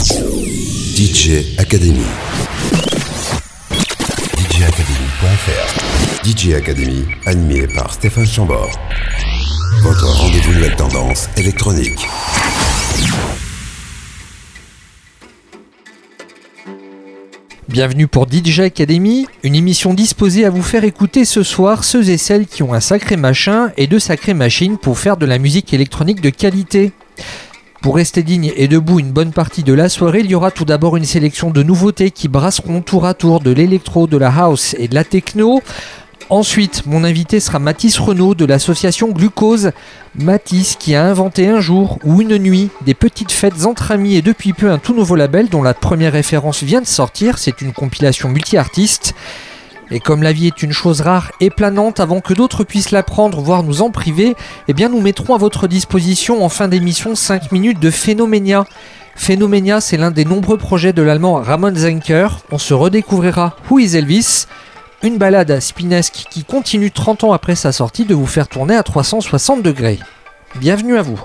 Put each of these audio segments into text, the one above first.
DJ Academy. DJacademy.fr DJ Academy, animé par Stéphane Chambord. Votre rendez-vous nouvelle tendance électronique. Bienvenue pour DJ Academy, une émission disposée à vous faire écouter ce soir ceux et celles qui ont un sacré machin et de sacrées machines pour faire de la musique électronique de qualité. Pour rester digne et debout une bonne partie de la soirée, il y aura tout d'abord une sélection de nouveautés qui brasseront tour à tour de l'électro, de la house et de la techno. Ensuite, mon invité sera Mathis Renault de l'association Glucose. Mathis qui a inventé un jour ou une nuit des petites fêtes entre amis et depuis peu un tout nouveau label dont la première référence vient de sortir. C'est une compilation multi-artistes. Et comme la vie est une chose rare et planante, avant que d'autres puissent l'apprendre, voire nous en priver, eh bien nous mettrons à votre disposition en fin d'émission 5 minutes de Phénoménia. Phénoménia, c'est l'un des nombreux projets de l'allemand Ramon Zenker. On se redécouvrira Who is Elvis? Une balade spinesque qui continue 30 ans après sa sortie de vous faire tourner à 360 degrés. Bienvenue à vous.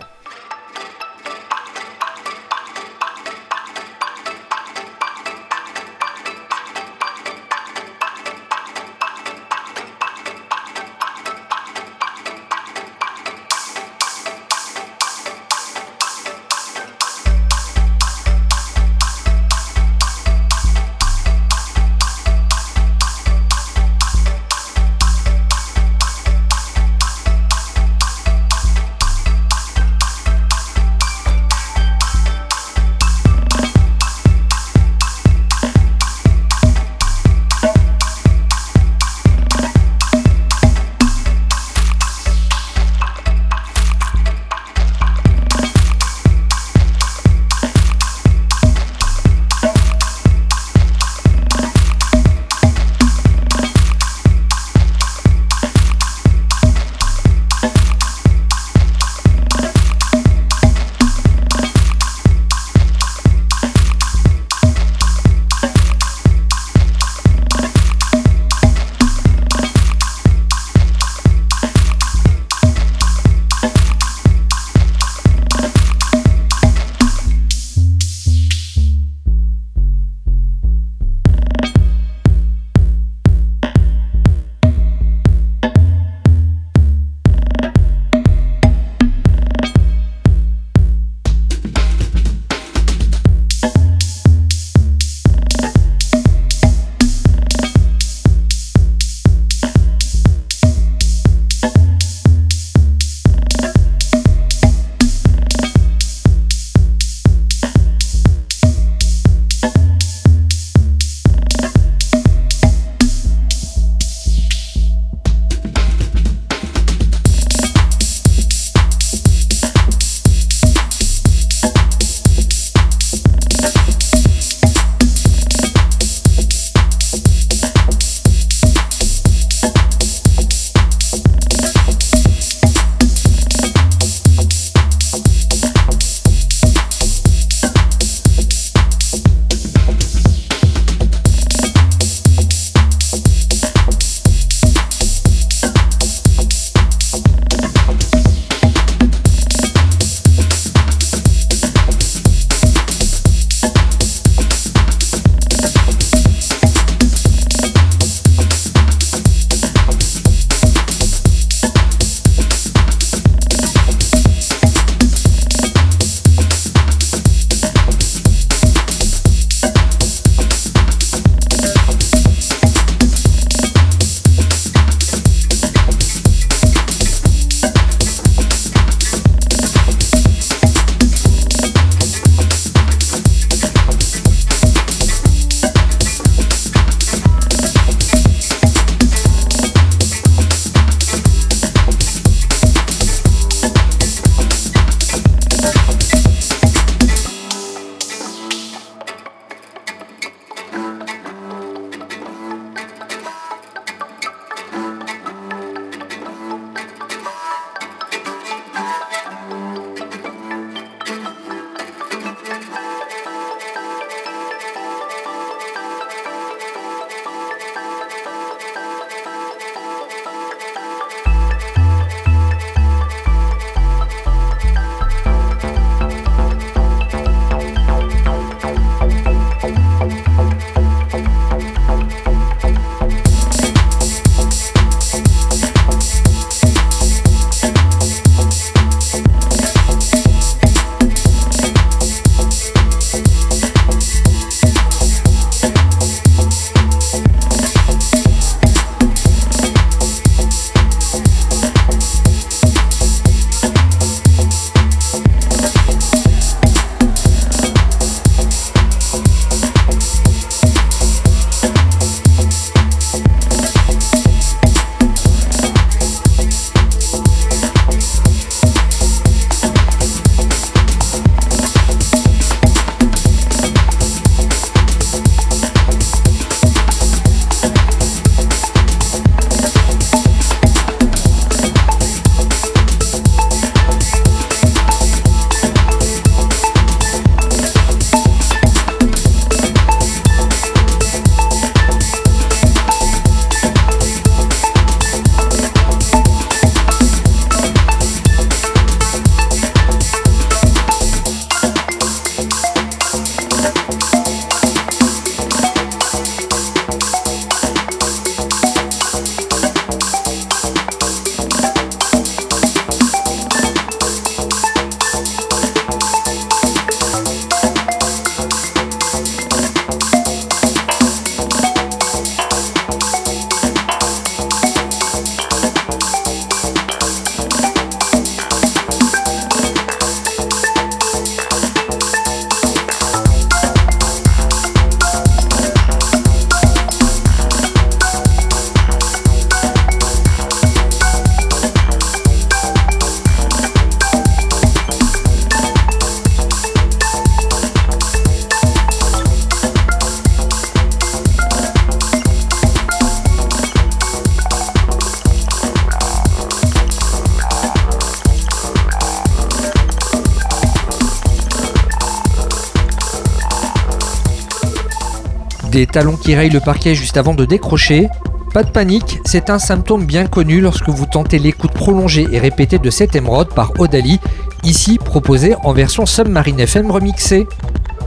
Qui rayent le parquet juste avant de décrocher. Pas de panique, c'est un symptôme bien connu lorsque vous tentez l'écoute prolongée et répétée de cette émeraude par Odali, ici proposé en version Submarine FM remixée.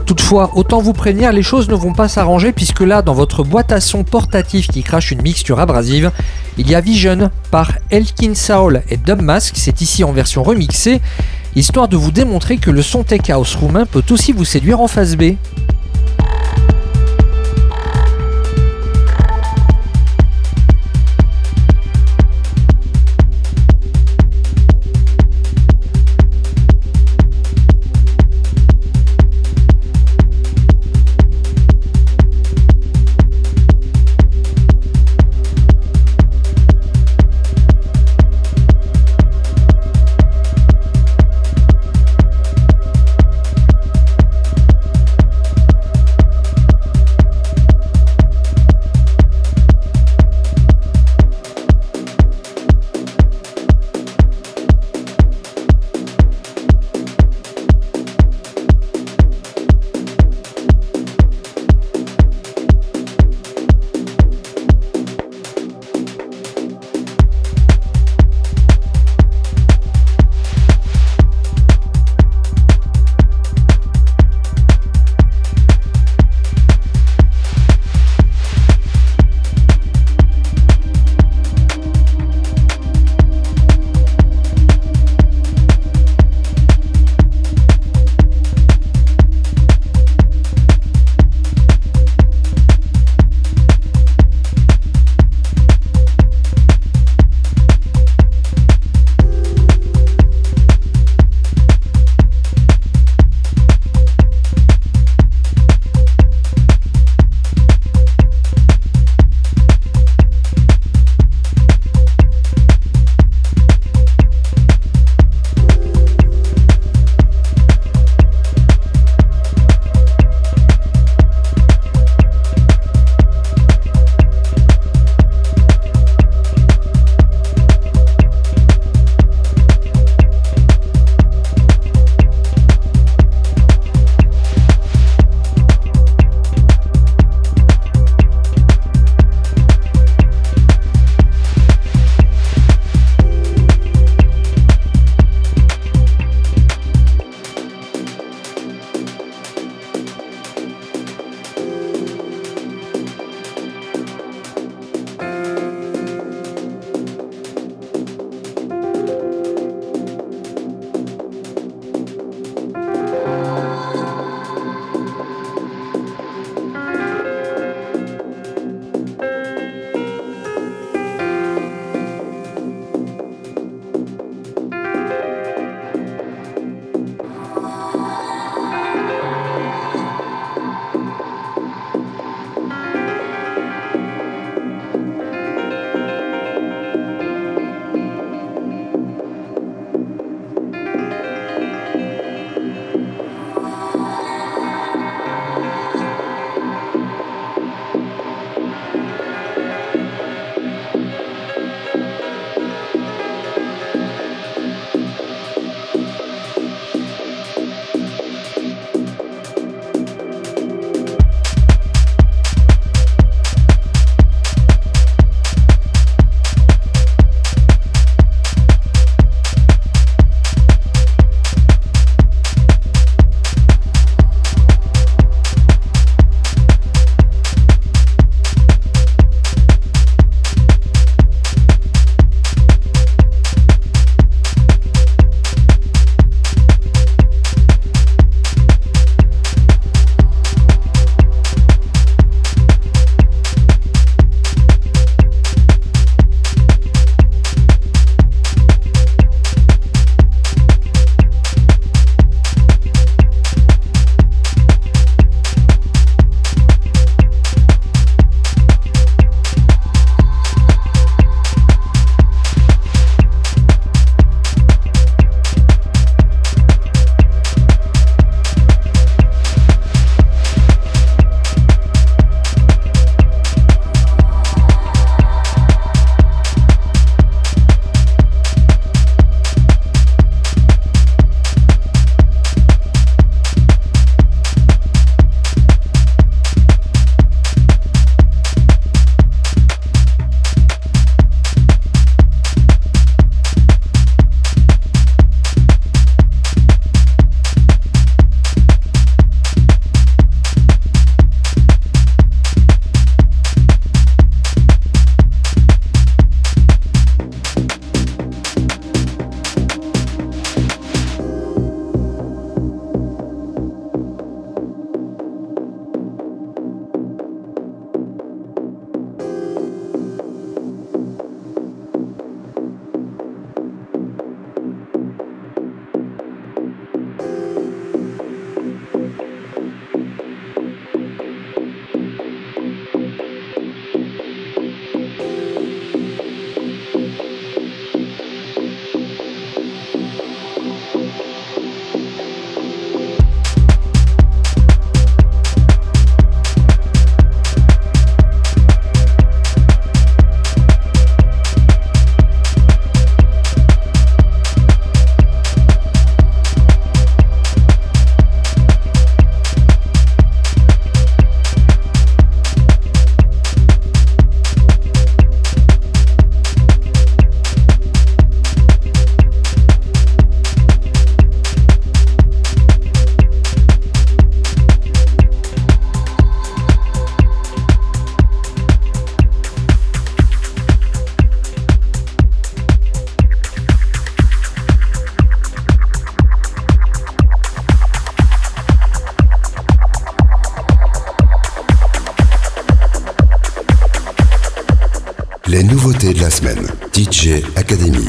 Toutefois, autant vous prévenir, les choses ne vont pas s'arranger puisque là, dans votre boîte à son portatif qui crache une mixture abrasive, il y a Vision par Elkin Saul et Dubmask, c'est ici en version remixée, histoire de vous démontrer que le son tech house roumain peut aussi vous séduire en phase B. Les nouveautés de la semaine. DJ Academy.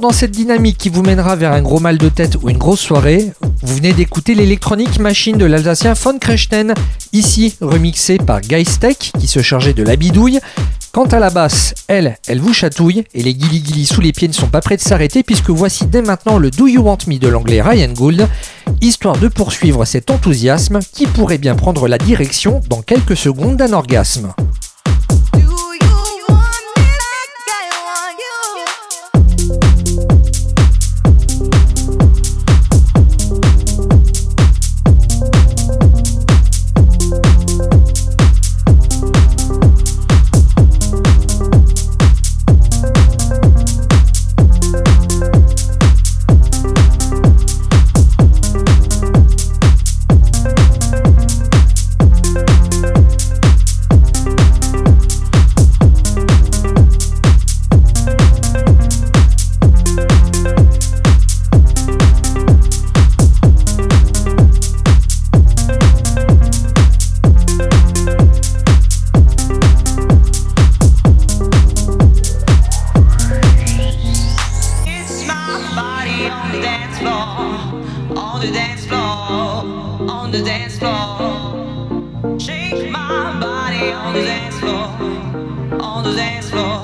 Dans cette dynamique qui vous mènera vers un gros mal de tête ou une grosse soirée, vous venez d'écouter l'électronique machine de l'Alsacien von Krechten, ici remixé par Geistek qui se chargeait de la bidouille. Quant à la basse, elle, elle vous chatouille et les guili sous les pieds ne sont pas prêts de s'arrêter puisque voici dès maintenant le Do You Want Me de l'anglais Ryan Gould, histoire de poursuivre cet enthousiasme qui pourrait bien prendre la direction dans quelques secondes d'un orgasme. dance floor. Shake my body on the dance floor. On the dance floor.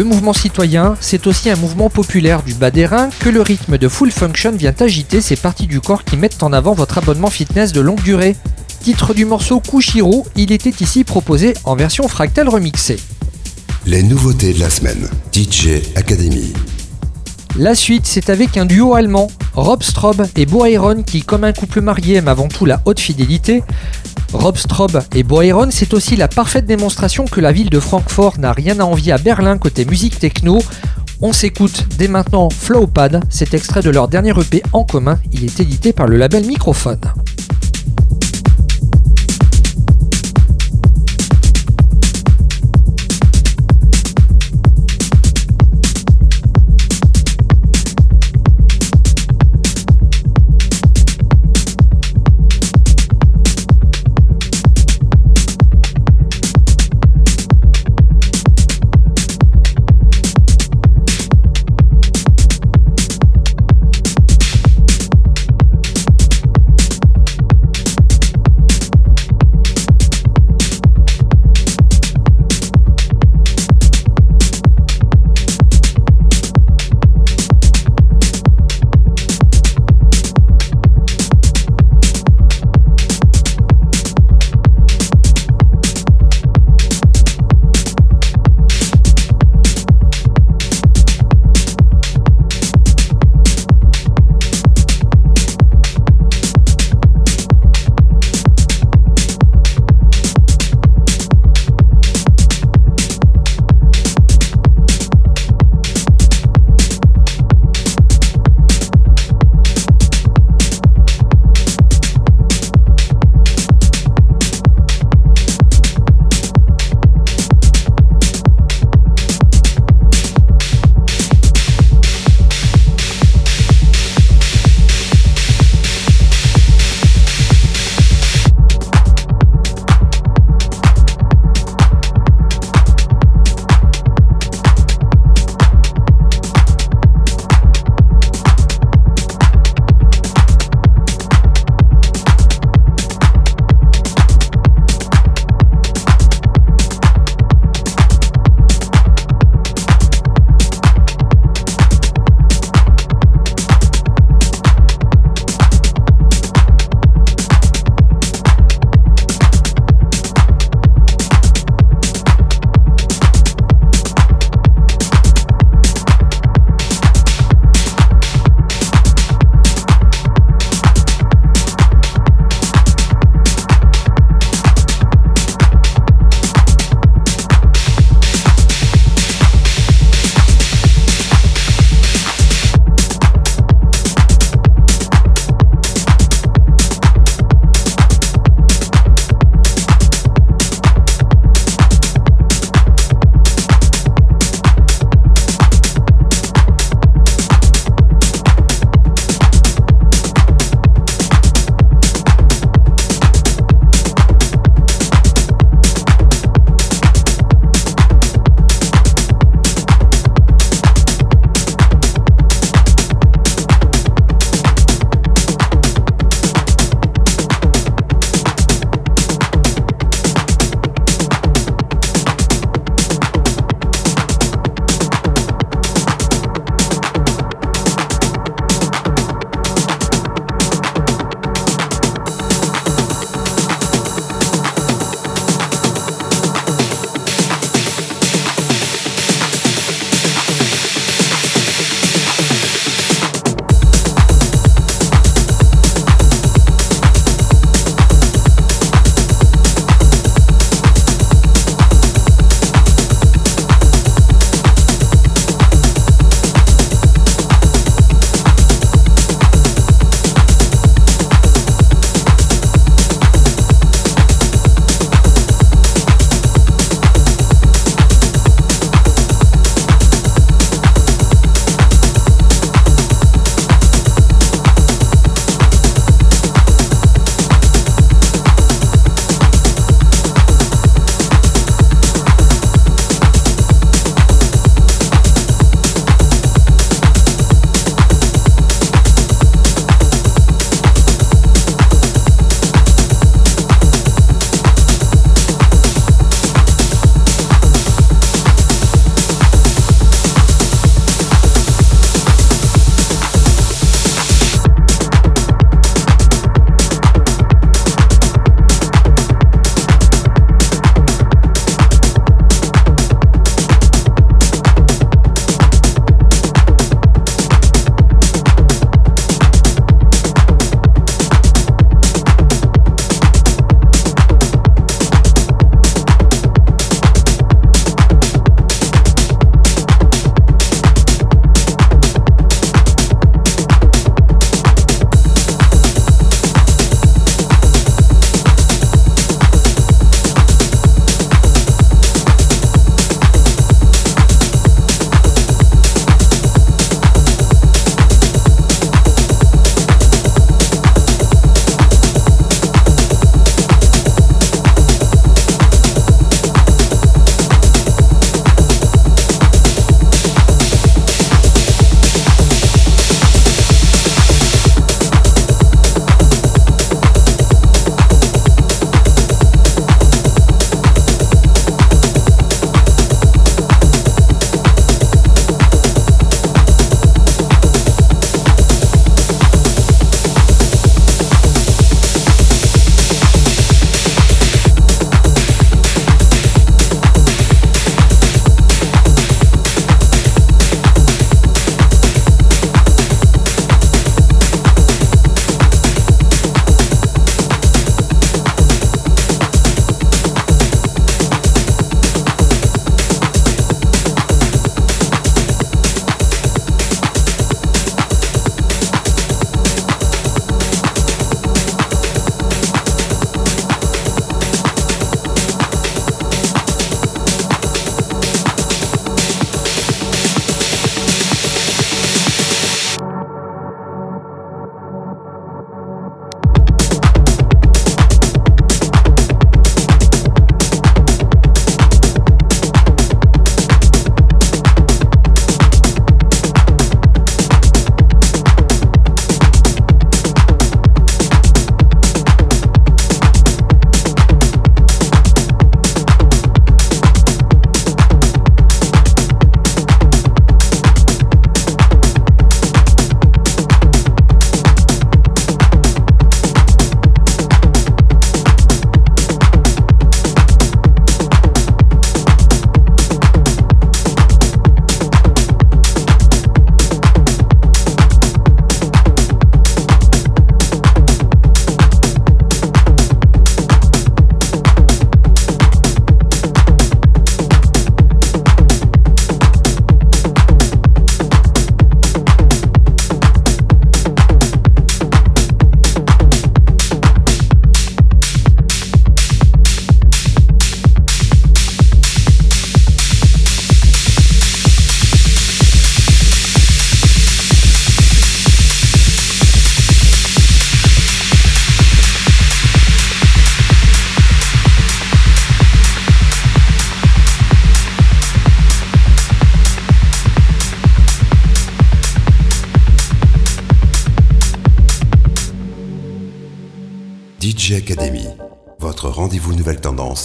Le mouvement citoyen, c'est aussi un mouvement populaire du bas des reins que le rythme de Full Function vient agiter ces parties du corps qui mettent en avant votre abonnement fitness de longue durée. Titre du morceau Kushiro, il était ici proposé en version fractale remixée. Les nouveautés de la semaine. DJ Academy. La suite, c'est avec un duo allemand, Rob Straub et Bo qui, comme un couple marié, aiment avant tout la haute fidélité. Rob Straub et Bo c'est aussi la parfaite démonstration que la ville de Francfort n'a rien à envier à Berlin côté musique techno. On s'écoute dès maintenant Flowpad, cet extrait de leur dernier EP en commun, il est édité par le label Microphone.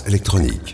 Électronique.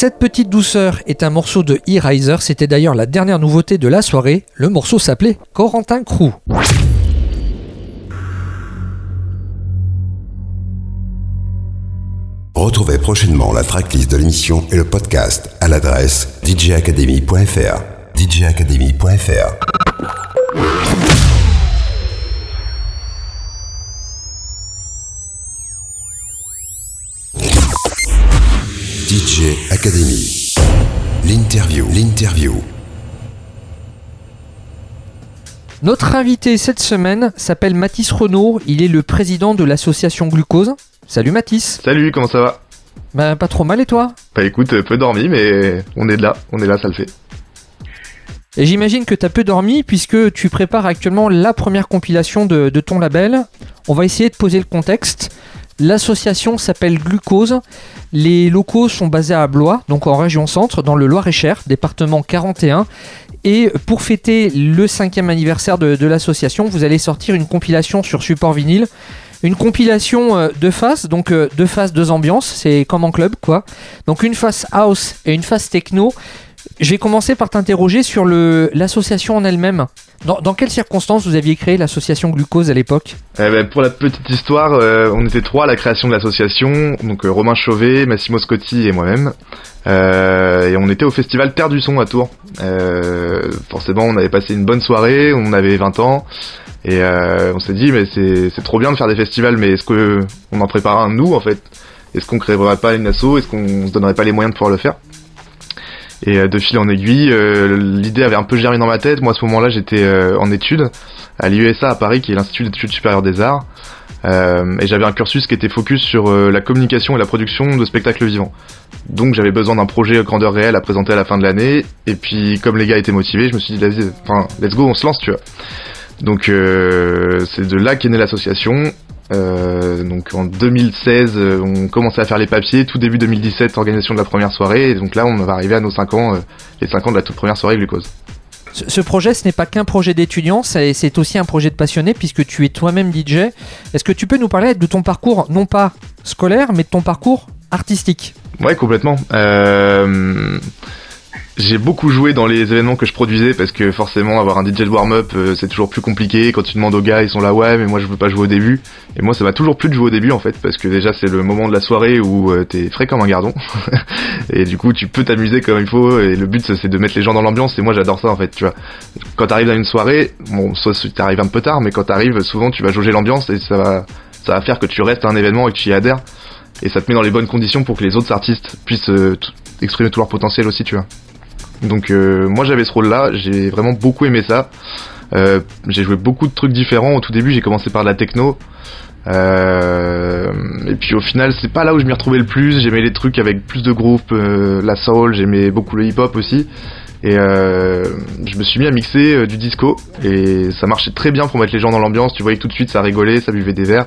Cette petite douceur est un morceau de E-Riser, c'était d'ailleurs la dernière nouveauté de la soirée. Le morceau s'appelait Corentin Crew. Retrouvez prochainement la tracklist de l'émission et le podcast à l'adresse djacademy.fr. djacademy.fr. Notre invité cette semaine s'appelle Mathis Renaud. Il est le président de l'association Glucose. Salut Mathis. Salut, comment ça va? Bah pas trop mal et toi? Bah écoute, peu dormi, mais on est de là, on est là, ça le fait. Et j'imagine que tu as peu dormi puisque tu prépares actuellement la première compilation de, de ton label. On va essayer de poser le contexte. L'association s'appelle Glucose. Les locaux sont basés à Blois, donc en région centre, dans le Loir-et-Cher, département 41. Et pour fêter le cinquième anniversaire de, l'association, vous allez sortir une compilation sur support vinyle. Une compilation euh, de faces, donc euh, deux faces, deux ambiances, c'est comme en club quoi. Donc une face house et une face techno. Je vais commencer par t'interroger sur l'association en elle-même. Dans, dans quelles circonstances vous aviez créé l'association Glucose à l'époque? Eh ben, pour la petite histoire, euh, on était trois à la création de l'association, donc euh, Romain Chauvet, Massimo Scotti et moi-même. Euh, et on était au festival Terre du Son à Tours. Euh, forcément, on avait passé une bonne soirée, on avait 20 ans. Et euh, on s'est dit, mais c'est trop bien de faire des festivals, mais est-ce que on en prépare un nous en fait? Est-ce qu'on créerait pas une asso? Est-ce qu'on se donnerait pas les moyens de pouvoir le faire? Et euh, de fil en aiguille, euh, l'idée avait un peu germé dans ma tête. Moi, à ce moment-là, j'étais euh, en études à l'IUSA à Paris, qui est l'Institut d'études supérieures des arts. Euh, et j'avais un cursus qui était focus sur euh, la communication et la production de spectacles vivants. Donc j'avais besoin d'un projet grandeur réelle à présenter à la fin de l'année. Et puis comme les gars étaient motivés, je me suis dit, vas-y, enfin, let's go, on se lance, tu vois. Donc euh, c'est de là qu'est née l'association. Euh, donc en 2016, euh, on commençait à faire les papiers. Tout début 2017, organisation de la première soirée. Et donc là, on va arriver à nos 5 ans, euh, les 5 ans de la toute première soirée glucose. Ce, ce projet, ce n'est pas qu'un projet d'étudiant, c'est c'est aussi un projet de passionné puisque tu es toi-même DJ. Est-ce que tu peux nous parler de ton parcours, non pas scolaire, mais de ton parcours artistique? Ouais, complètement. Euh, j'ai beaucoup joué dans les événements que je produisais parce que forcément avoir un DJ de warm-up euh, c'est toujours plus compliqué. Quand tu demandes aux gars, ils sont là ouais mais moi je veux pas jouer au début. Et moi ça m'a toujours plu de jouer au début en fait parce que déjà c'est le moment de la soirée où euh, t'es frais comme un gardon et du coup tu peux t'amuser comme il faut et le but c'est de mettre les gens dans l'ambiance et moi j'adore ça en fait tu vois. Quand t'arrives dans une soirée, bon soit t'arrives un peu tard mais quand t'arrives souvent tu vas jauger l'ambiance et ça va ça va faire que tu restes à un événement et que tu y adhères et ça te met dans les bonnes conditions pour que les autres artistes puissent euh, exprimer tout leur potentiel aussi, tu vois. Donc euh, moi j'avais ce rôle-là, j'ai vraiment beaucoup aimé ça. Euh, j'ai joué beaucoup de trucs différents. Au tout début, j'ai commencé par de la techno. Euh, et puis au final, c'est pas là où je m'y retrouvais le plus. J'aimais les trucs avec plus de groupes, euh, la soul, j'aimais beaucoup le hip-hop aussi. Et euh, je me suis mis à mixer euh, du disco et ça marchait très bien pour mettre les gens dans l'ambiance. Tu voyais tout de suite, ça rigolait, ça buvait des verres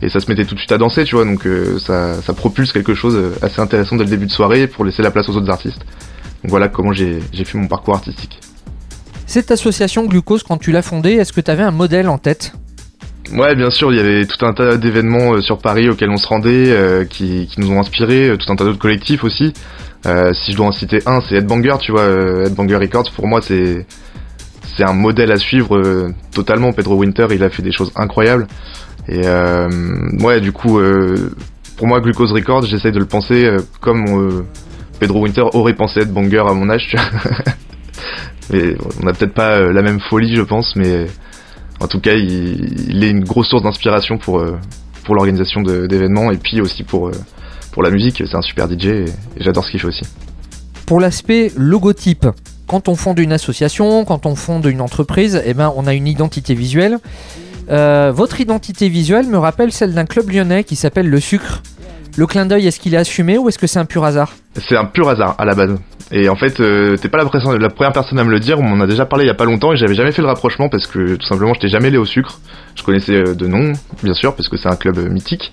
et ça se mettait tout de suite à danser, tu vois. Donc ça, ça propulse quelque chose assez intéressant dès le début de soirée pour laisser la place aux autres artistes. Donc voilà comment j'ai fait mon parcours artistique. Cette association Glucose, quand tu l'as fondée, est-ce que tu avais un modèle en tête? Ouais, bien sûr, il y avait tout un tas d'événements euh, sur Paris auxquels on se rendait, euh, qui, qui nous ont inspirés, euh, tout un tas d'autres collectifs aussi. Euh, si je dois en citer un, c'est Headbanger, tu vois, Headbanger Records, pour moi, c'est c'est un modèle à suivre euh, totalement. Pedro Winter, il a fait des choses incroyables. Et ouais, du coup, pour moi, Glucose Records, j'essaye de le penser comme Pedro Winter aurait pensé Headbanger à mon âge, mais on n'a peut-être pas euh, la même folie, je pense, mais en tout cas, il, est une grosse source d'inspiration pour, euh, pour l'organisation d'événements et puis aussi pour, euh, pour la musique. C'est un super DJ et, j'adore ce qu'il fait aussi. Pour l'aspect logotype, quand on fonde une association, quand on fonde une entreprise, eh ben, on a une identité visuelle. Votre identité visuelle me rappelle celle d'un club lyonnais qui s'appelle Le Sucre. Le clin d'œil, est-ce qu'il est assumé ou est-ce que c'est un pur hasard C'est un pur hasard à la base. Et en fait, euh, t'es pas la, première personne à me le dire. On m'en a déjà parlé il y a pas longtemps et j'avais jamais fait le rapprochement parce que tout simplement, j'étais jamais allé au sucre. Je connaissais euh, de nom, bien sûr, parce que c'est un club euh, mythique.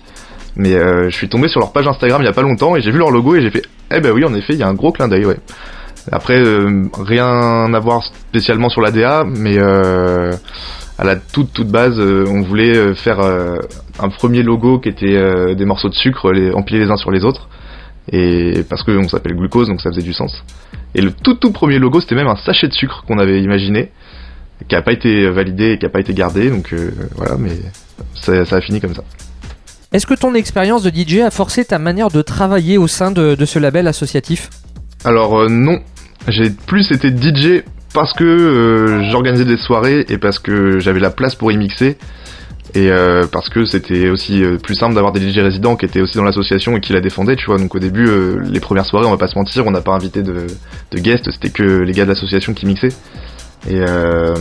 Mais je suis tombé sur leur page Instagram il y a pas longtemps et j'ai vu leur logo et j'ai fait, eh ben oui, en effet, il y a un gros clin d'œil, ouais. Après, rien à voir spécialement sur la DA, mais à la toute toute base, euh, on voulait euh, faire euh, un premier logo qui était des morceaux de sucre les, empilés les uns sur les autres. Et parce qu'on s'appelle Glucose, donc ça faisait du sens. Et le tout tout premier logo, c'était même un sachet de sucre qu'on avait imaginé, qui a pas été validé et qui a pas été gardé. Donc euh, voilà, mais ça, ça a fini comme ça. Est-ce que ton expérience de DJ a forcé ta manière de travailler au sein de, de ce label associatif? Alors euh, non, j'ai plus été DJ parce que euh, j'organisais des soirées et parce que j'avais la place pour y mixer et euh, parce que c'était aussi euh, plus simple d'avoir des DJ résidents qui étaient aussi dans l'association et qui la défendaient, tu vois. Donc au début, euh, les premières soirées, on va pas se mentir, on n'a pas invité de, de guests, c'était que les gars de l'association qui mixaient. Et euh,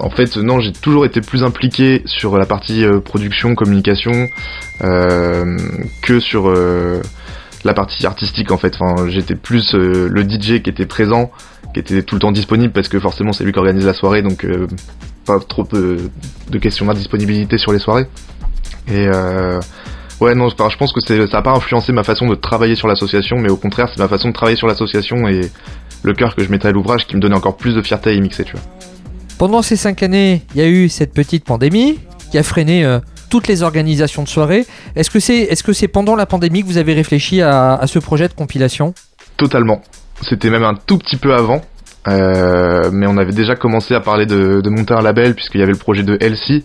en fait, non, j'ai toujours été plus impliqué sur la partie euh, production, communication, euh, que sur la partie artistique en fait. Enfin, j'étais plus le DJ qui était présent, qui était tout le temps disponible parce que forcément c'est lui qui organise la soirée, donc euh, pas trop de questions d'indisponibilité sur les soirées. Et euh, ouais, non, je pense que ça n'a pas influencé ma façon de travailler sur l'association, mais au contraire, c'est ma façon de travailler sur l'association et le cœur que je mettais à l'ouvrage qui me donnait encore plus de fierté à y mixer, tu vois. Pendant ces cinq années, il y a eu cette petite pandémie qui a freiné euh, toutes les organisations de soirées. Est-ce que c'est est -ce c'est pendant la pandémie que vous avez réfléchi à, à ce projet de compilation? Totalement. C'était même un tout petit peu avant. Euh, mais on avait déjà commencé à parler de, de monter un label puisqu'il y avait le projet de Elsie.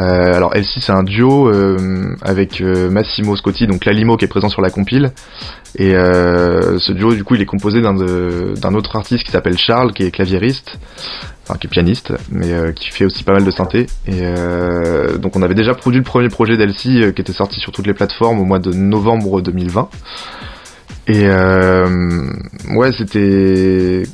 Euh, alors Elsie c'est un duo euh, avec euh, Massimo Scotti, donc Lalimo qui est présent sur la compile. Et euh, ce duo du coup il est composé d'un autre artiste qui s'appelle Charles qui est claviériste, enfin qui est pianiste, mais euh, qui fait aussi pas mal de synthé. Et donc on avait déjà produit le premier projet d'Elsie euh, qui était sorti sur toutes les plateformes au mois de novembre 2020. Et euh, ouais, c'était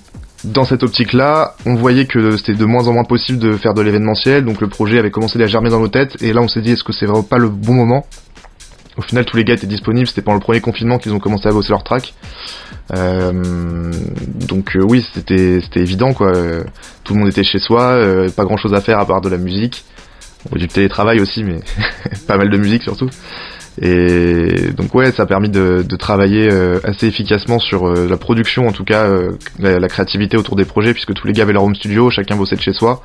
dans cette optique-là, on voyait que c'était de moins en moins possible de faire de l'événementiel, donc le projet avait commencé à germer dans nos têtes, et là on s'est dit est-ce que c'est vraiment pas le bon moment? Au final, tous les gars étaient disponibles, c'était pendant le premier confinement qu'ils ont commencé à bosser leur track. Euh, donc euh, oui, c'était évident quoi. Tout le monde était chez soi, euh, pas grand-chose à faire à part de la musique, du télétravail aussi, mais pas mal de musique surtout. Et donc ouais, ça a permis de, travailler euh, assez efficacement sur euh, la production, en tout cas euh, la, créativité autour des projets, puisque tous les gars avaient leur home studio, chacun bossait de chez soi.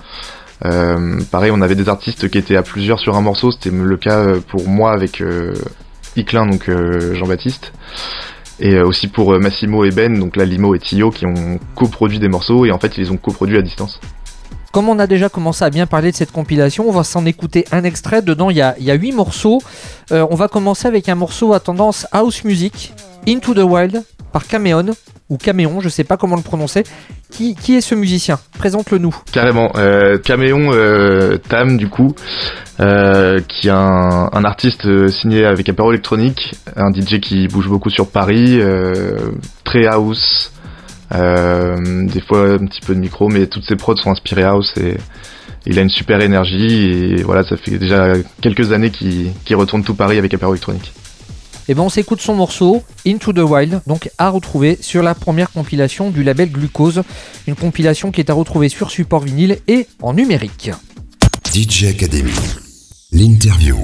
Euh, pareil, on avait des artistes qui étaient à plusieurs sur un morceau, c'était le cas pour moi avec euh, Iclin, donc Jean-Baptiste. Et aussi pour Massimo et Ben, donc là Limo et Tio, qui ont coproduit des morceaux, et en fait ils les ont coproduits à distance. Comme on a déjà commencé à bien parler de cette compilation, on va s'en écouter un extrait. Dedans, il y a, il y a 8 morceaux. Euh, on va commencer avec un morceau à tendance house music, Into the Wild, par Caméon, ou Caméon, je sais pas comment le prononcer. Qui, est ce musicien? Présente-le nous. Carrément. Euh, Caméon euh, Tam, du coup, qui est un, artiste signé avec Apéro Électronique, un DJ qui bouge beaucoup sur Paris, très house, des fois un petit peu de micro, mais toutes ses prods sont inspirées house et il a une super énergie et voilà, ça fait déjà quelques années qu'il retourne tout Paris avec Apéro Électronique. Et ben on s'écoute son morceau Into the Wild, donc à retrouver sur la première compilation du label Glucose, une compilation qui est à retrouver sur support vinyle et en numérique. DJ Academy. L'interview.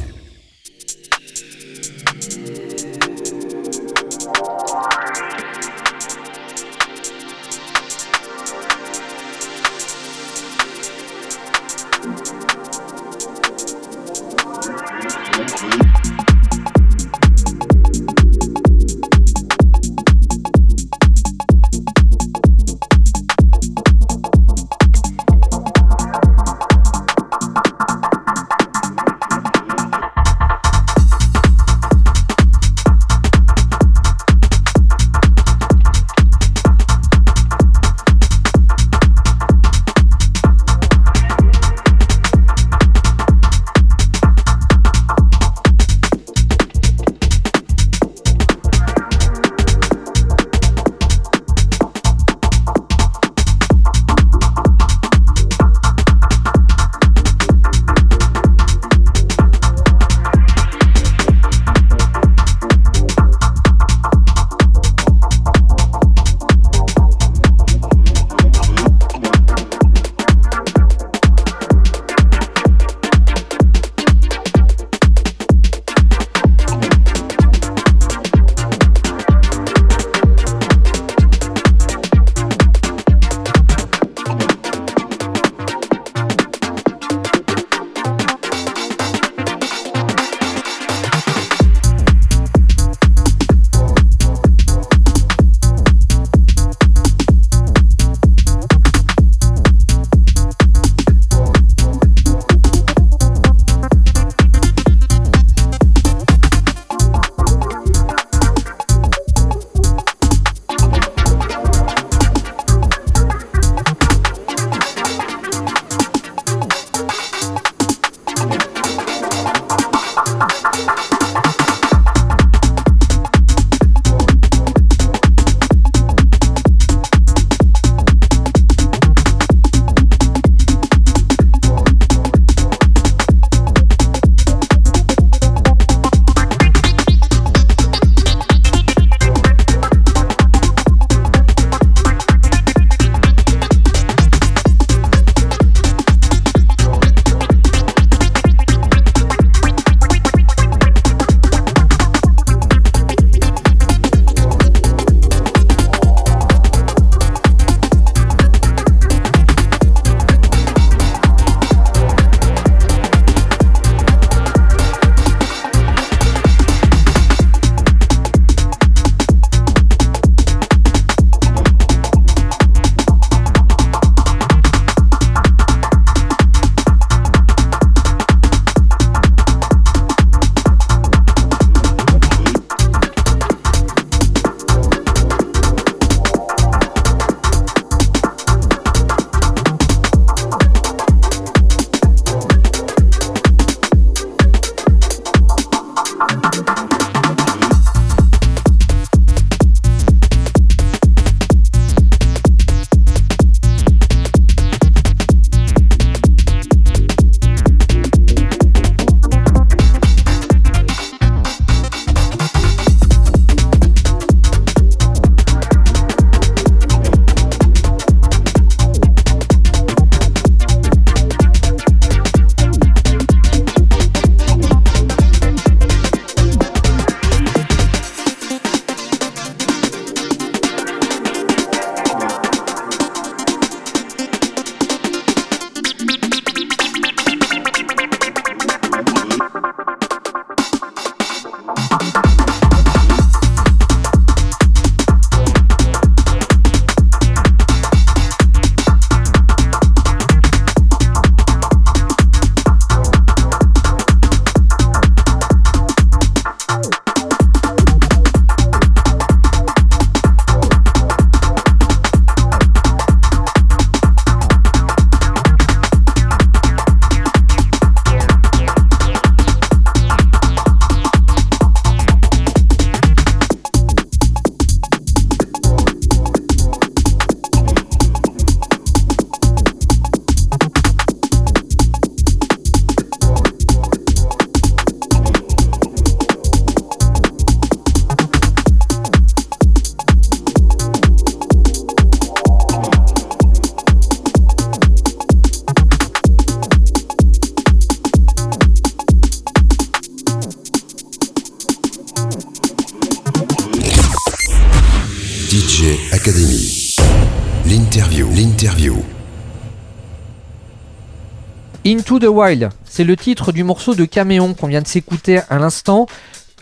Into the Wild, c'est le titre du morceau de Caméon qu'on vient de s'écouter à l'instant.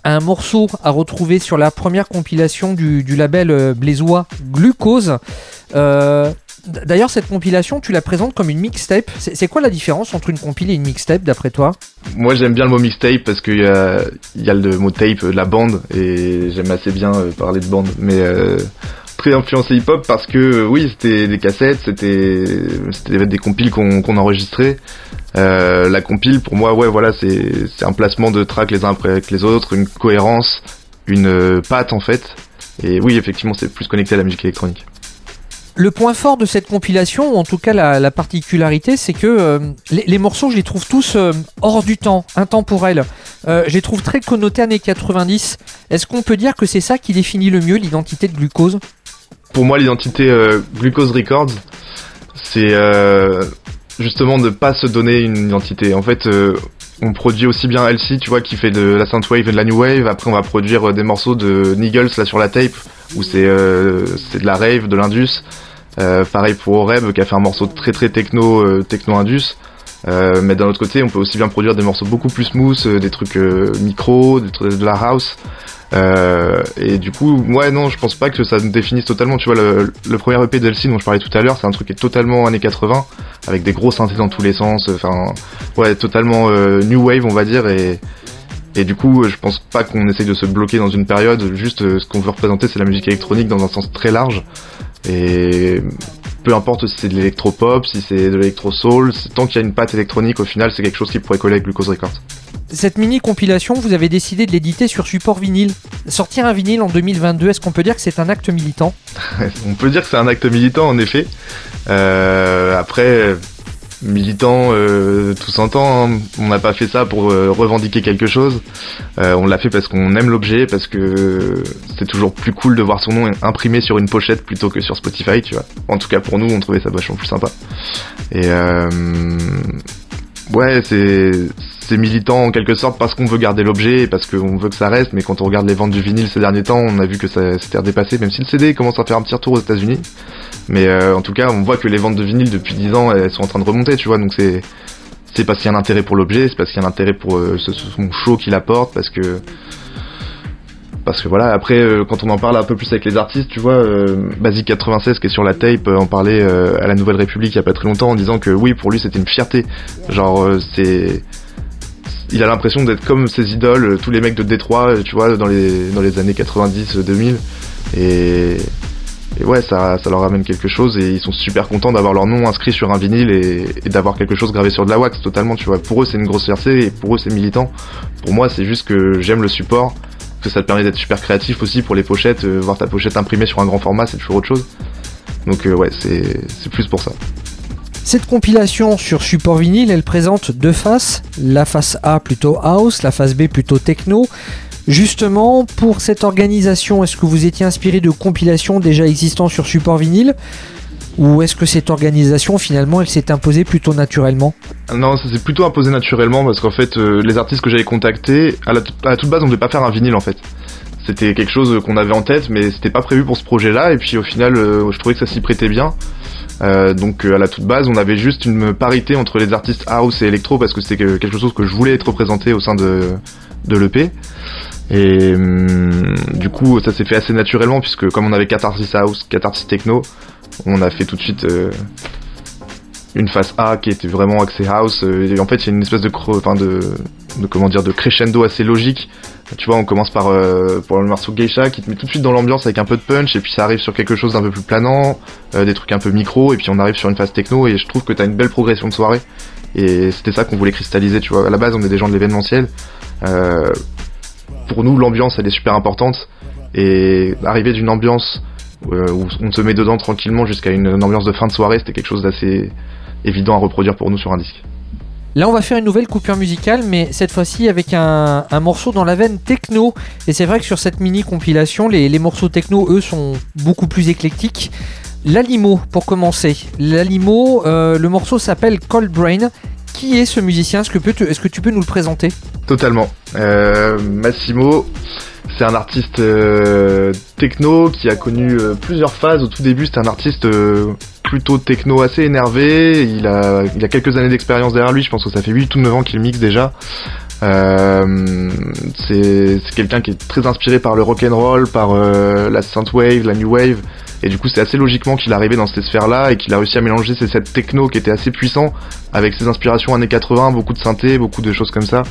Un morceau à retrouver sur la première compilation du, label euh, blésois Glucose. Euh, D'ailleurs, cette compilation, tu la présentes comme une mixtape. C'est quoi la différence entre une compile et une mixtape, d'après toi? Moi, j'aime bien le mot mixtape parce qu'il y a, le mot tape, euh, la bande, et j'aime assez bien parler de bande. Mais très influencé hip-hop parce que oui, c'était des cassettes, c'était c'était des compiles qu'on enregistrait. Euh, la compile, pour moi, ouais, voilà, c'est un placement de tracks les uns après les autres, une cohérence, une patte en fait. Et oui, effectivement, c'est plus connecté à la musique électronique. Le point fort de cette compilation, ou en tout cas la, particularité, c'est que euh, les, morceaux, je les trouve tous euh, hors du temps, intemporels. Euh, je les trouve très connotés années 90. Est-ce qu'on peut dire que c'est ça qui définit le mieux l'identité de Glucose? Pour moi, l'identité Glucose Records, c'est justement de pas se donner une identité. En fait, on produit aussi bien Elsie, tu vois, qui fait de la synthwave et de la new wave. Après, on va produire des morceaux de Niggles là sur la tape, où c'est c'est de la rave, de l'indus. Euh, pareil pour Oreb qui a fait un morceau très très techno, euh, techno indus. Euh, mais d'un autre côté, on peut aussi bien produire des morceaux beaucoup plus smooth, des trucs micro, des trucs de la house. Et du coup, ouais, non, je pense pas que ça nous définisse totalement. Tu vois, le, premier EP d'Elsie dont je parlais tout à l'heure, c'est un truc qui est totalement années 80, avec des gros synthés dans tous les sens. Enfin, ouais, totalement new wave, on va dire. Et, et du coup, je pense pas qu'on essaye de se bloquer dans une période. Juste, ce qu'on veut représenter, c'est la musique électronique dans un sens très large. Et peu importe si c'est de l'électro-pop, si c'est de l'électro-soul, tant qu'il y a une patte électronique, au final, c'est quelque chose qui pourrait coller avec Glucose Records. Cette mini compilation, vous avez décidé de l'éditer sur support vinyle. Sortir un vinyle en 2022, est-ce qu'on peut dire que c'est un acte militant? On peut dire que c'est un acte militant, en effet. Euh, après, militant euh, tout son temps. Hein. On n'a pas fait ça pour euh, revendiquer quelque chose. Euh, on l'a fait parce qu'on aime l'objet, parce que c'est toujours plus cool de voir son nom imprimé sur une pochette plutôt que sur Spotify, tu vois. En tout cas pour nous, on trouvait ça vachement plus sympa. Et ouais, c'est c'est militant en quelque sorte parce qu'on veut garder l'objet et parce qu'on veut que ça reste. Mais quand on regarde les ventes du vinyle ces derniers temps, on a vu que ça s'était redépassé, même si le CD commence à faire un petit retour aux États-Unis. Mais euh, en tout cas, on voit que les ventes de vinyle depuis 10 ans, elles sont en train de remonter, tu vois. Donc c'est c'est parce qu'il y a un intérêt pour l'objet, c'est parce qu'il y a un intérêt pour euh, ce, son show qu'il apporte, parce que parce que voilà après euh, quand on en parle un peu plus avec les artistes tu vois euh, Basic 96 qui est sur la tape en parlait à la Nouvelle République il y a pas très longtemps en disant que oui pour lui c'était une fierté genre c'est il a l'impression d'être comme ses idoles tous les mecs de Détroit tu vois dans les dans les années 90 2000 et et ouais, ça, ça leur amène quelque chose et ils sont super contents d'avoir leur nom inscrit sur un vinyle et, d'avoir quelque chose gravé sur de la wax totalement, tu vois. Pour eux, c'est une grosse fierté et pour eux, c'est militant. Pour moi, c'est juste que j'aime le support, que ça te permet d'être super créatif aussi pour les pochettes. Euh, voir ta pochette imprimée sur un grand format, c'est toujours autre chose. Donc euh, ouais, c'est plus pour ça. Cette compilation sur support vinyle, elle présente deux faces. La face A plutôt house, la face B plutôt techno. Justement, pour cette organisation, est-ce que vous étiez inspiré de compilations déjà existantes sur support vinyle? Ou est-ce que cette organisation finalement elle s'est imposée plutôt naturellement Non, ça s'est plutôt imposé naturellement parce qu'en fait euh, les artistes que j'avais contactés, à la, toute base on devait pas faire un vinyle en fait. C'était quelque chose qu'on avait en tête mais c'était pas prévu pour ce projet là et puis au final euh, je trouvais que ça s'y prêtait bien. Euh, donc à la toute base on avait juste une parité entre les artistes house et électro parce que c'était quelque chose que je voulais être représenté au sein de, de l'EP. Et hum, du coup, ça s'est fait assez naturellement puisque comme on avait 4 artistes house, 4 artistes techno, on a fait tout de suite euh, une phase A qui était vraiment axée house. Euh, et en fait, il y a une espèce de, crescendo assez logique. Tu vois, on commence par euh, le morceau Geisha qui te met tout de suite dans l'ambiance avec un peu de punch et puis ça arrive sur quelque chose d'un peu plus planant, des trucs un peu micro et puis on arrive sur une phase techno et je trouve que t'as une belle progression de soirée. Et c'était ça qu'on voulait cristalliser, tu vois. À la base, on est des gens de l'événementiel. Euh, pour nous, l'ambiance, elle est super importante. Et arriver d'une ambiance euh, où on se met dedans tranquillement jusqu'à une, ambiance de fin de soirée, c'était quelque chose d'assez évident à reproduire pour nous sur un disque. Là, on va faire une nouvelle coupure musicale, mais cette fois-ci avec un, morceau dans la veine techno. Et c'est vrai que sur cette mini compilation, les, morceaux techno, eux, sont beaucoup plus éclectiques. L'Alimo, pour commencer. L'Alimo, euh, le morceau s'appelle Cold Brain Qui est ce musicien Est-ce que, tu peux nous le présenter? Totalement. Euh, Massimo, c'est un artiste euh, techno qui a connu euh, plusieurs phases. Au tout début, c'était un artiste plutôt techno assez énervé. Il a, quelques années d'expérience derrière lui. Je pense que ça fait 8 ou 9 ans qu'il mixe déjà. C'est c'est quelqu'un qui est très inspiré par le rock and roll, par euh, la synthwave, la new wave. Et du coup, c'est assez logiquement qu'il est arrivé dans ces sphères-là et qu'il a réussi à mélanger ces sets techno qui étaient assez puissants avec ses inspirations années 80, beaucoup de synthé, beaucoup de choses comme ça.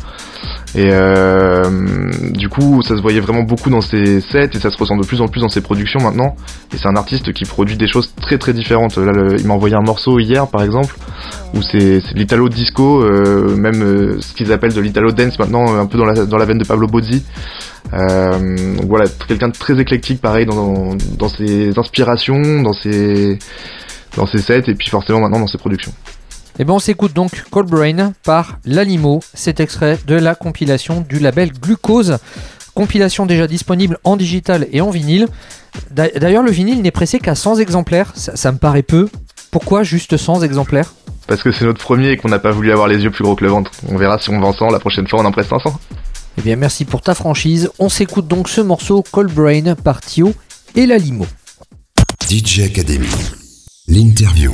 Et euh, du coup, ça se voyait vraiment beaucoup dans ses sets et ça se ressent de plus en plus dans ses productions maintenant. Et c'est un artiste qui produit des choses très très différentes. Là, il m'a envoyé un morceau hier, par exemple, où c'est l'italo disco, euh, même euh, ce qu'ils appellent de l'italo dance maintenant, euh, un peu dans la dans la veine de Pablo Bozzi. Euh, donc voilà, quelqu'un de très éclectique, pareil dans dans ses inspirations, dans ses dans ses sets et puis forcément maintenant dans ses productions. Eh ben on s'écoute donc Cold Brain par Lalimo, cet extrait de la compilation du label Glucose. Compilation déjà disponible en digital et en vinyle. D'a- D'ailleurs, le vinyle n'est pressé qu'à 100 exemplaires. Ça, ça me paraît peu. Pourquoi juste 100 exemplaires? Parce que c'est notre premier et qu'on n'a pas voulu avoir les yeux plus gros que le ventre. On verra si on vend 100, la prochaine fois on en presse 500. Eh bien, merci pour ta franchise. On s'écoute donc ce morceau Cold Brain par Thio et Lalimo. DJ Academy. L'interview.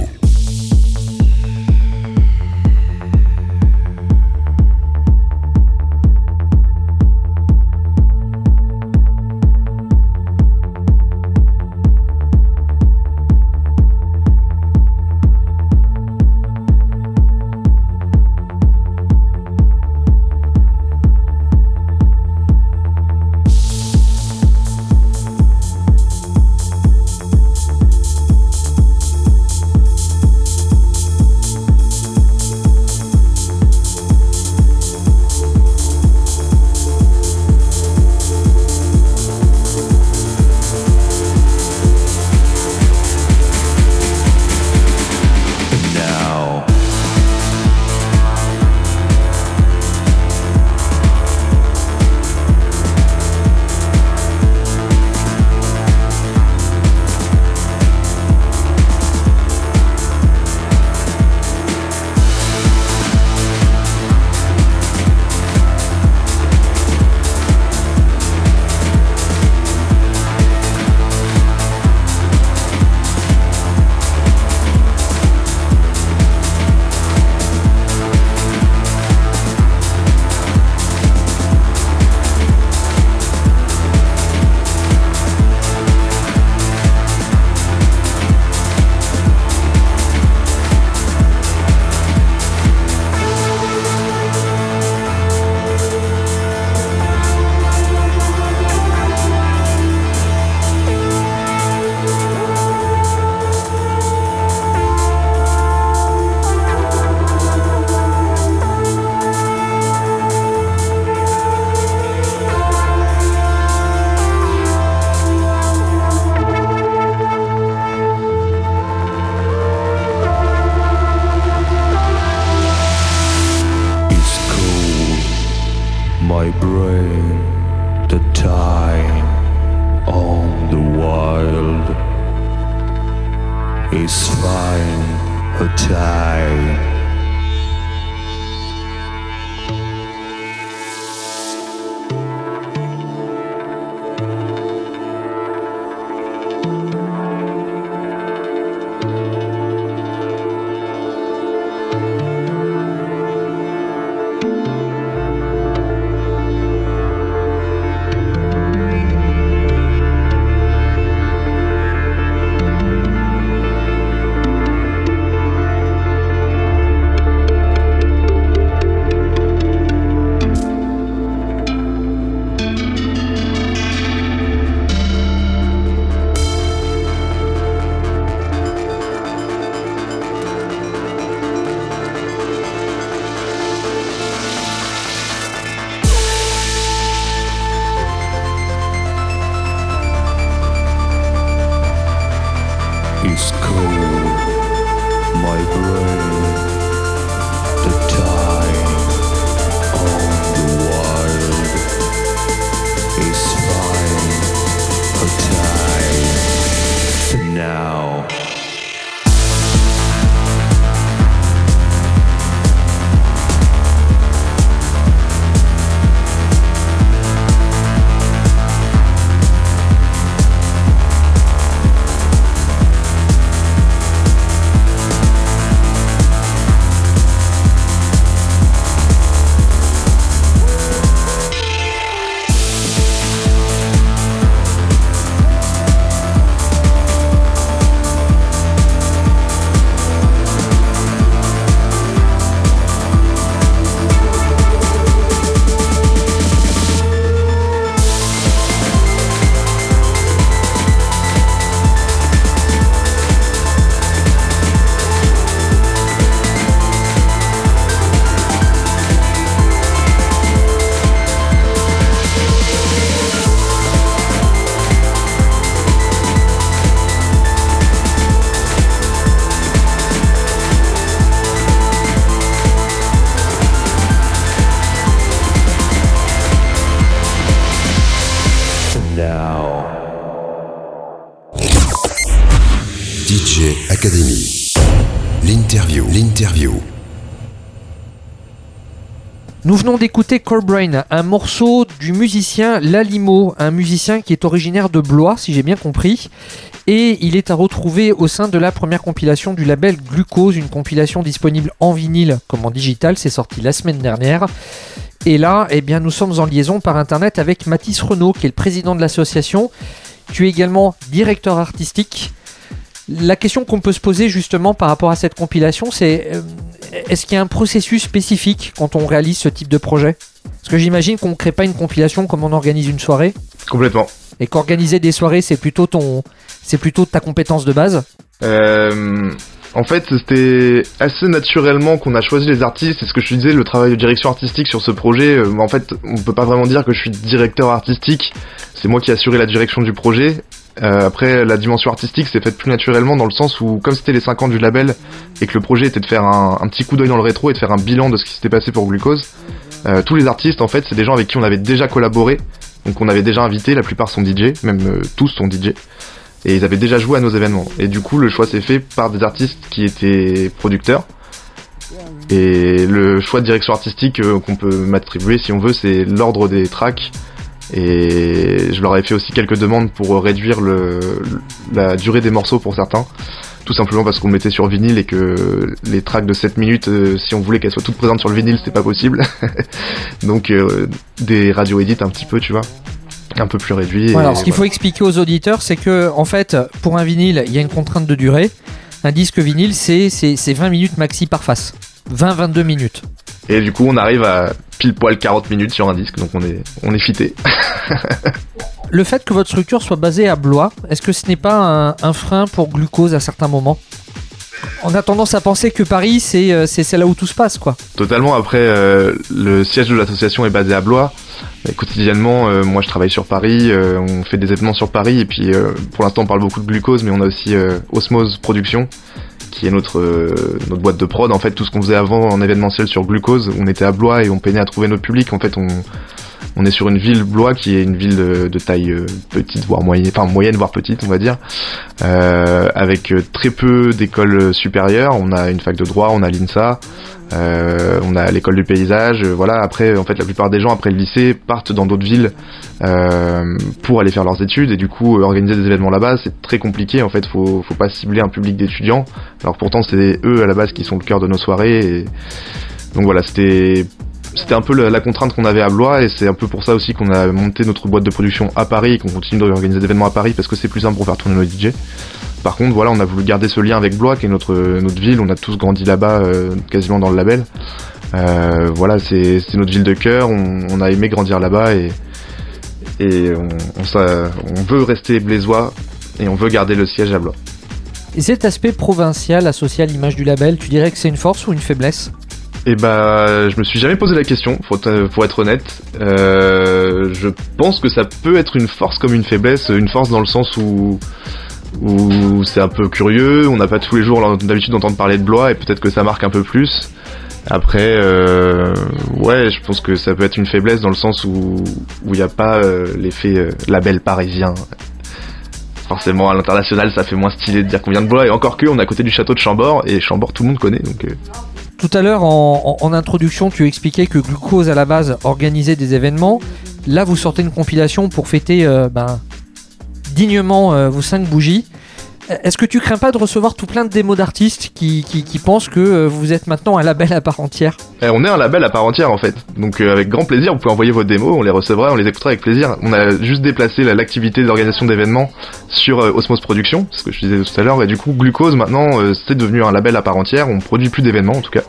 Venons d'écouter Brain, un morceau du musicien Lalimo, un musicien qui est originaire de Blois, si j'ai bien compris. Et il est à retrouver au sein de la première compilation du label Glucose, une compilation disponible en vinyle comme en digital, c'est sorti la semaine dernière. Et là, eh bien, nous sommes en liaison par internet avec Mathis Renault, qui est le président de l'association. Tu es également directeur artistique. La question qu'on peut se poser justement par rapport à cette compilation, c'est euh, est-ce qu'il y a un processus spécifique quand on réalise ce type de projet? Parce que j'imagine qu'on ne crée pas une compilation comme on organise une soirée. Complètement. Et qu'organiser des soirées, c'est plutôt ton, c'est plutôt ta compétence de base? Euh, en fait, c'était assez naturellement qu'on a choisi les artistes. C'est ce que je te disais, le travail de direction artistique sur ce projet. Euh, en fait, on peut pas vraiment dire que je suis directeur artistique. C'est moi qui ai assuré la direction du projet. Euh, après, la dimension artistique s'est faite plus naturellement dans le sens où, comme c'était les 5 ans du label et que le projet était de faire un, petit coup d'œil dans le rétro et de faire un bilan de ce qui s'était passé pour Glucose, euh, tous les artistes, en fait, c'est des gens avec qui on avait déjà collaboré. Donc on avait déjà invité, la plupart sont DJ, même euh, tous sont DJ. Et ils avaient déjà joué à nos événements. Et du coup, le choix s'est fait par des artistes qui étaient producteurs. Et le choix de direction artistique euh, qu'on peut m'attribuer, si on veut, c'est l'ordre des tracks et je leur ai fait aussi quelques demandes pour réduire le, la durée des morceaux pour certains. Tout simplement parce qu'on mettait sur vinyle et que les tracks de 7 minutes, euh, si on voulait qu'elles soient toutes présentes sur le vinyle, c'est pas possible. Donc euh, des radio edits un petit peu, tu vois un peu plus réduit. alors, ce qu'il faut expliquer aux auditeurs, c'est que en fait, pour un vinyle, il y a une contrainte de durée. Un disque vinyle, c'est 20 minutes maxi par face. 20-22 minutes. Et du coup, on arrive à pile poil 40 minutes sur un disque, donc on est, on est fité. Le fait que votre structure soit basée à Blois, est-ce que ce n'est pas un, frein pour glucose à certains moments? On a tendance à penser que Paris, c'est euh, là où tout se passe, quoi. Totalement. Après, euh, le siège de l'association est basé à Blois. quotidiennement, euh, moi, je travaille sur Paris. on fait des événements sur Paris. Et puis, pour l'instant, on parle beaucoup de glucose, mais on a aussi Osmose Production, qui est notre, euh, notre boîte de prod. En fait, tout ce qu'on faisait avant en événementiel sur Glucose, on était à Blois et on peinait à trouver notre public. En fait, on, on est sur une ville Blois qui est une ville de, taille euh, petite, voire moyenne, enfin moyenne, voire petite, on va dire, euh, avec très peu d'écoles supérieures. On a une fac de droit, on a l'INSA, euh, on a l'école du paysage, euh, voilà. Après, en fait, la plupart des gens après le lycée partent dans d'autres villes euh, pour aller faire leurs études et du coup organiser des événements là-bas, c'est très compliqué. En fait, faut faut pas cibler un public d'étudiants. Alors pourtant, c'est eux à la base qui sont le cœur de nos soirées. Et... Donc voilà, c'était c'était un peu la, contrainte qu'on avait à Blois et c'est un peu pour ça aussi qu'on a monté notre boîte de production à Paris et qu'on continue d'organiser des événements à Paris parce que c'est plus simple pour faire tourner nos DJ. Par contre, voilà, on a voulu garder ce lien avec Blois, qui est notre, notre ville. On a tous grandi là-bas, euh, quasiment dans le label. Euh, voilà, c'est notre ville de cœur. On, a aimé grandir là-bas et, et on, on, veut rester blésois et on veut garder le siège à Blois. Et cet aspect provincial associé à l'image du label, tu dirais que c'est une force ou une faiblesse? Eh bah, je me suis jamais posé la question, pour, pour être honnête. Euh, je pense que ça peut être une force comme une faiblesse. Une force dans le sens où où c'est un peu curieux, on n'a pas tous les jours d'habitude d'entendre parler de Blois et peut-être que ça marque un peu plus. Après, euh, ouais, je pense que ça peut être une faiblesse dans le sens où il n'y a pas euh, l'effet euh, label parisien. Forcément, à l'international, ça fait moins stylé de dire qu'on vient de Blois. Et encore que, on est à côté du château de Chambord, et Chambord, tout le monde connaît. Tout à l'heure, en, introduction, tu expliquais que Glucose, à la base, organisait des événements. Là, vous sortez une compilation pour fêter ben, dignement euh, vos 5 bougies. Est-ce que tu crains pas de recevoir tout plein de démos d'artistes qui, qui, pensent que euh, vous êtes maintenant un label à part entière eh, On est un label à part entière en fait. Donc euh, avec grand plaisir, vous pouvez envoyer vos démos, on les recevra, on les écoutera avec plaisir. On a juste déplacé l'activité d'organisation d'événements sur Osmos Production, ce que je disais tout à l'heure, et du coup Glucose maintenant c'est devenu un label à part entière, on produit plus d'événements en tout cas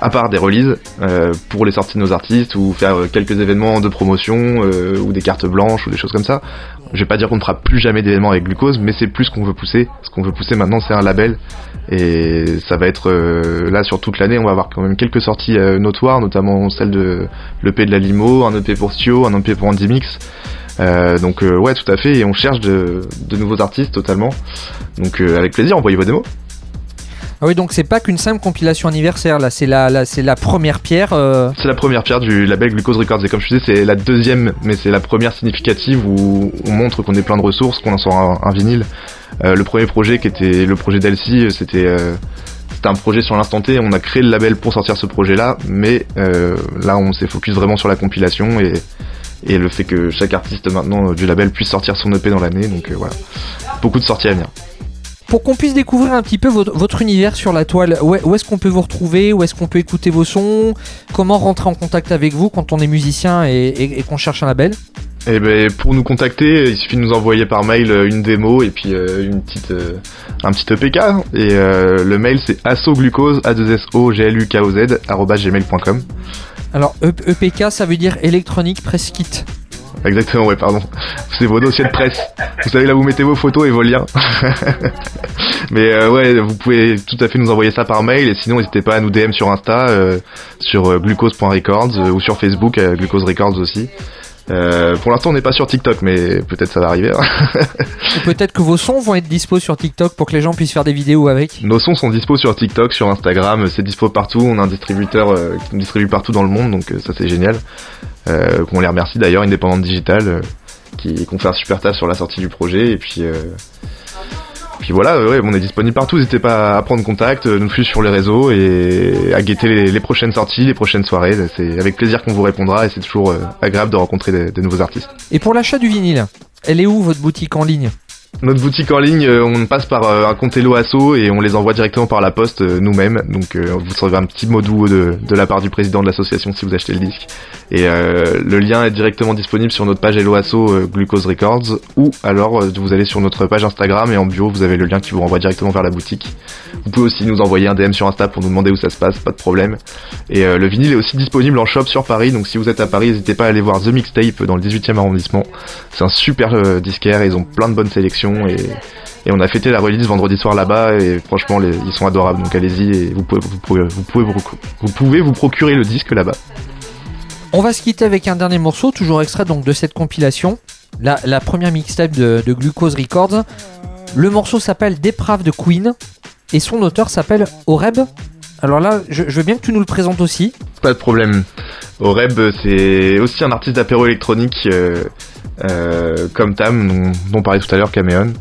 à part des releases pour les sorties de nos artistes ou faire quelques événements de promotion ou des cartes blanches ou des choses comme ça. Je vais pas dire qu'on ne fera plus jamais d'événements avec glucose, mais c'est plus ce qu'on veut pousser. Ce qu'on veut pousser maintenant, c'est un label. Et ça va être euh, là sur toute l'année, on va avoir quand même quelques sorties euh, notoires, notamment celle de l'EP de la Limo, un EP pour Stio, un EP pour Andy Mix. Euh, donc euh, ouais, tout à fait. Et on cherche de, de nouveaux artistes totalement. Donc avec plaisir, envoyez vos démos. Ah oui, donc c'est pas qu'une simple compilation anniversaire, là, c'est la, c'est la première pierre. euh, C'est la première pierre du label Glucose Records et comme je disais c'est la deuxième mais c'est la première significative où on montre qu'on est plein de ressources, qu'on en sort un, vinyle. Euh, le premier projet qui était le projet c'était euh, c'était un projet sur l'instant T, on a créé le label pour sortir ce projet là mais là on s'est focus vraiment sur la compilation et, et le fait que chaque artiste maintenant du label puisse sortir son EP dans l'année donc voilà. Beaucoup de sorties à venir. Pour qu'on puisse découvrir un petit peu votre, votre univers sur la toile, où, est- où est-ce qu'on peut vous retrouver Où est-ce qu'on peut écouter vos sons Comment rentrer en contact avec vous quand on est musicien et, et- et qu'on cherche un label Et ben pour nous contacter, il suffit de nous envoyer par mail euh, une démo et puis euh, une petite euh, un petit EPK et euh, le mail c'est assoglucose a 2 s o g l u k o z arobase gmail.com. Alors, EPK, ça veut dire Electronic Press Kit. Exactement, ouais, pardon. C'est vos dossiers de presse. Vous savez là vous mettez vos photos et vos liens. Mais euh, ouais, vous pouvez tout à fait nous envoyer ça par mail et sinon n'hésitez pas à nous DM sur Insta euh, sur euh, glucose.records euh, ou sur Facebook euh, glucose records aussi. Euh, pour l'instant on n'est pas sur TikTok mais peut-être ça va arriver. hein. Peut-être que vos sons vont être dispo sur TikTok pour que les gens puissent faire des vidéos avec. Nos sons sont dispo sur TikTok, sur Instagram, c'est dispo partout. On a un distributeur euh, qui nous distribue partout dans le monde, donc euh, ça c'est génial. On les remercie d'ailleurs, Indépendante Digital, qui qu'on fait un super taf sur la sortie du projet. Et puis, euh, puis voilà, ouais, on est disponible partout. N'hésitez pas à prendre contact, euh, nous suivre sur les réseaux et à guetter les, prochaines sorties, les prochaines soirées. C'est avec plaisir qu'on vous répondra et c'est toujours euh, agréable de rencontrer des nouveaux artistes. Et pour l'achat du vinyle, elle est où votre boutique en ligne? Notre boutique en ligne, euh, on passe par euh, un compte Hello Asso et on les envoie directement par la poste euh, nous-mêmes. Donc vous recevrez un petit mot doux de, de la part du président de l'association si vous achetez le disque. Et le lien est directement disponible sur notre page Hello Glucose Records ou alors vous allez sur notre page Instagram et en bio vous avez le lien qui vous renvoie directement vers la boutique. Vous pouvez aussi nous envoyer un DM sur Insta pour nous demander où ça se passe, pas de problème. Et le vinyle est aussi disponible en shop sur Paris, donc si vous êtes à Paris, n'hésitez pas à aller voir The Mixtape dans le 18e arrondissement. C'est un super disquaire, ils ont plein de bonnes sélections et, et on a fêté la release vendredi soir là-bas et franchement les- ils sont adorables, donc allez-y et vous pouvez vous pouvez vous pouvez vous, vous pouvez vous procurer le disque là-bas. On va se quitter avec un dernier morceau, toujours extrait donc de cette compilation, la, la première mixtape de, de Glucose Records. Le morceau s'appelle Déprave de Queen et son auteur s'appelle Oreb. Alors là, je, je veux bien que tu nous le présentes aussi. Pas de problème. Oreb, c'est aussi un artiste d'apéro électronique euh, euh, comme Tam, dont, on parlait tout à l'heure, Caméon.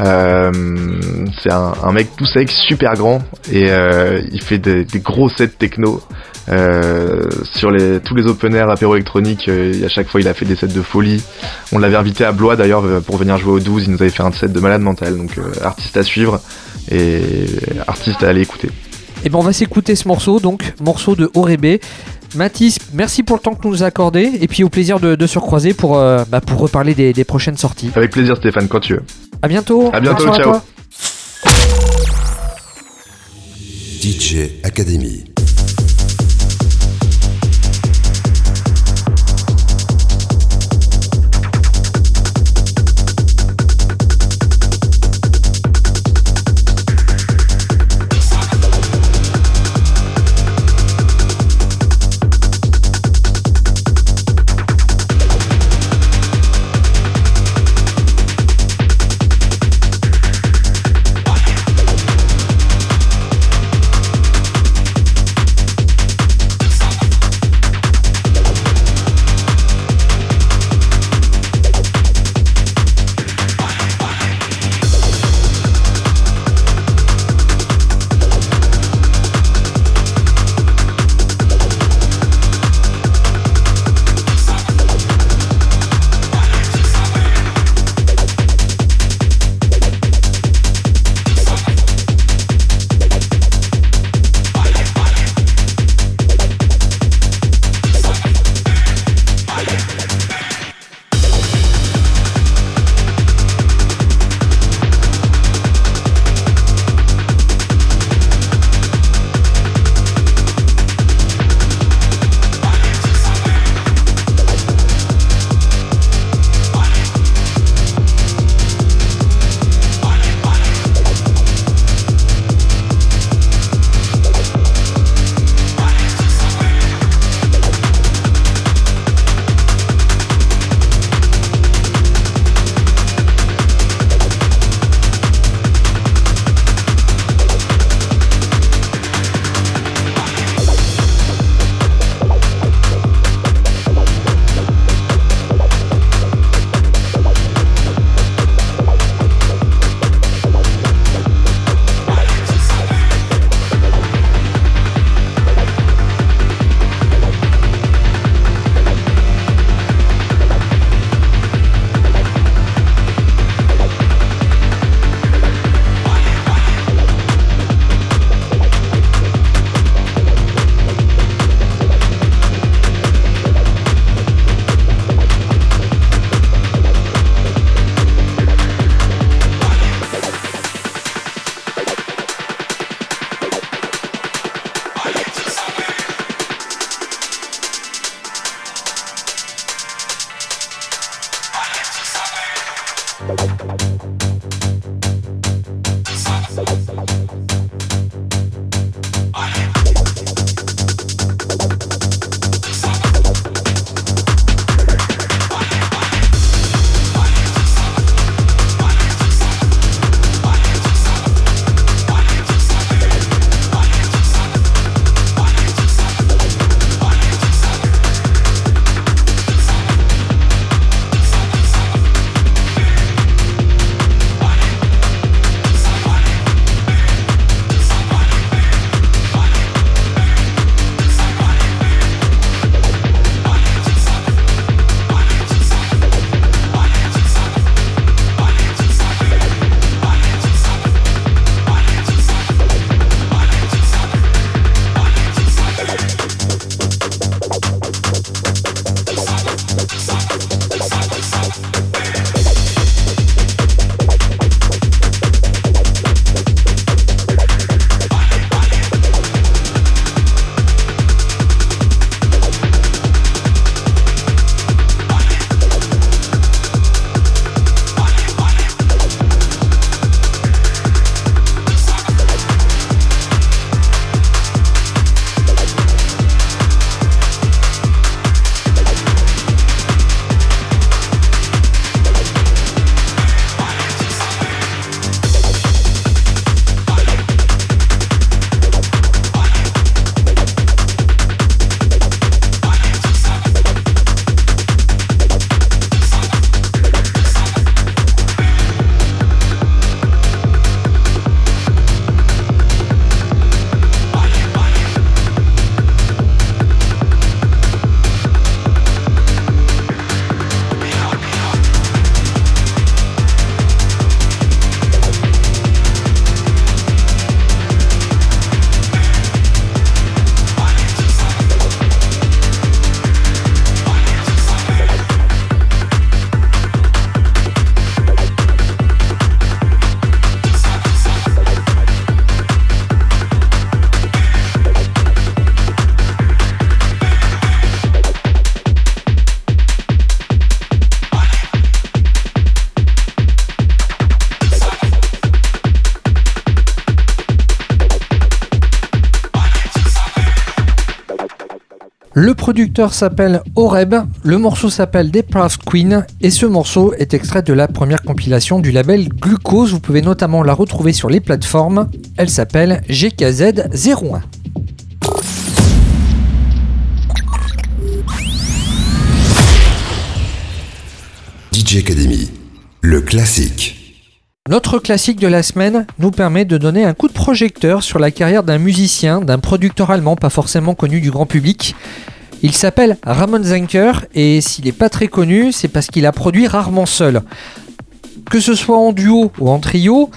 Euh, c'est un, mec tout sec, super grand, et euh, il fait des, gros sets techno. Sur tous les open air apéro électroniques, et à chaque fois il a fait des sets de folie. On l'avait invité à Blois d'ailleurs pour venir jouer au 12, il nous avait fait un set de malade mental, donc artiste à suivre et artiste à aller écouter. Et ben on va s'écouter ce morceau, donc morceau de Orébé. Mathis, merci pour le temps que tu nous as accordé et puis au plaisir de, de se recroiser pour, euh, bah, pour reparler des, des prochaines sorties. Avec plaisir Stéphane, quand tu veux. À bientôt. À bientôt, ciao. toi. DJ Academy. Producteur s'appelle Oreb, le morceau s'appelle Depraved Queen et ce morceau est extrait de la première compilation du label Glucose. Vous pouvez notamment la retrouver sur les plateformes. Elle s'appelle GKZ 01. DJ Academy, le classique. Notre classique de la semaine nous permet de donner un coup de projecteur sur la carrière d'un musicien, d'un producteur allemand pas forcément connu du grand public. Il s'appelle Ramon Zenker et s'il n'est pas très connu, c'est parce qu'il a produit rarement seul. Que ce soit en duo ou en trio,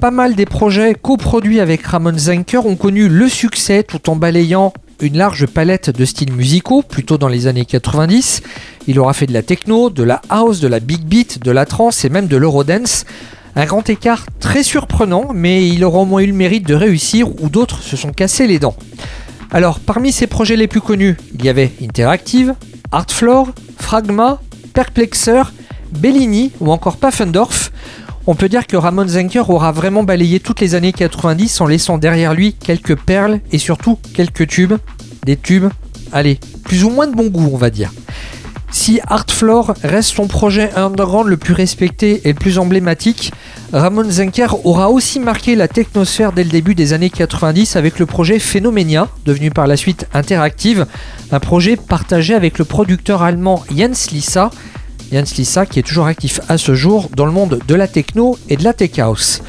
pas mal des projets coproduits avec Ramon Zenker ont connu le succès tout en balayant une large palette de styles musicaux, plutôt dans les années 90. Il aura fait de la techno, de la house, de la big beat, de la trance et même de l'eurodance. Un grand écart très surprenant, mais il aura au moins eu le mérite de réussir où d'autres se sont cassés les dents. Alors, parmi ses projets les plus connus, il y avait Interactive, Artfloor, Fragma, Perplexer, Bellini ou encore Pfaffendorf. On peut dire que Ramon Zenker aura vraiment balayé toutes les années 90 en laissant derrière lui quelques perles et surtout quelques tubes. Des tubes, allez, plus ou moins de bon goût on va dire. Si Artfloor reste son projet underground le plus respecté et le plus emblématique, Ramon Zenker aura aussi marqué la technosphère dès le début des années 90 avec le projet Phenomenia, devenu par la suite Interactive, un projet partagé avec le producteur allemand Jens Lissa, Jens Lissa qui est toujours actif à ce jour dans le monde de la techno et de la tech house.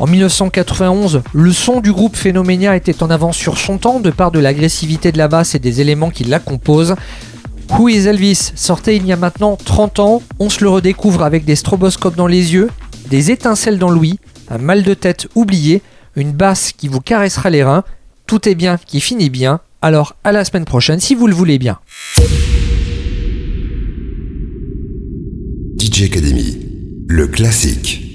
En 1991, le son du groupe Phenomenia était en avance sur son temps de par de l'agressivité de la basse et des éléments qui la composent. Who is Elvis sortait il y a maintenant 30 ans, on se le redécouvre avec des stroboscopes dans les yeux, des étincelles dans l'ouïe, un mal de tête oublié, une basse qui vous caressera les reins, tout est bien qui finit bien, alors à la semaine prochaine si vous le voulez bien. DJ Academy, le classique.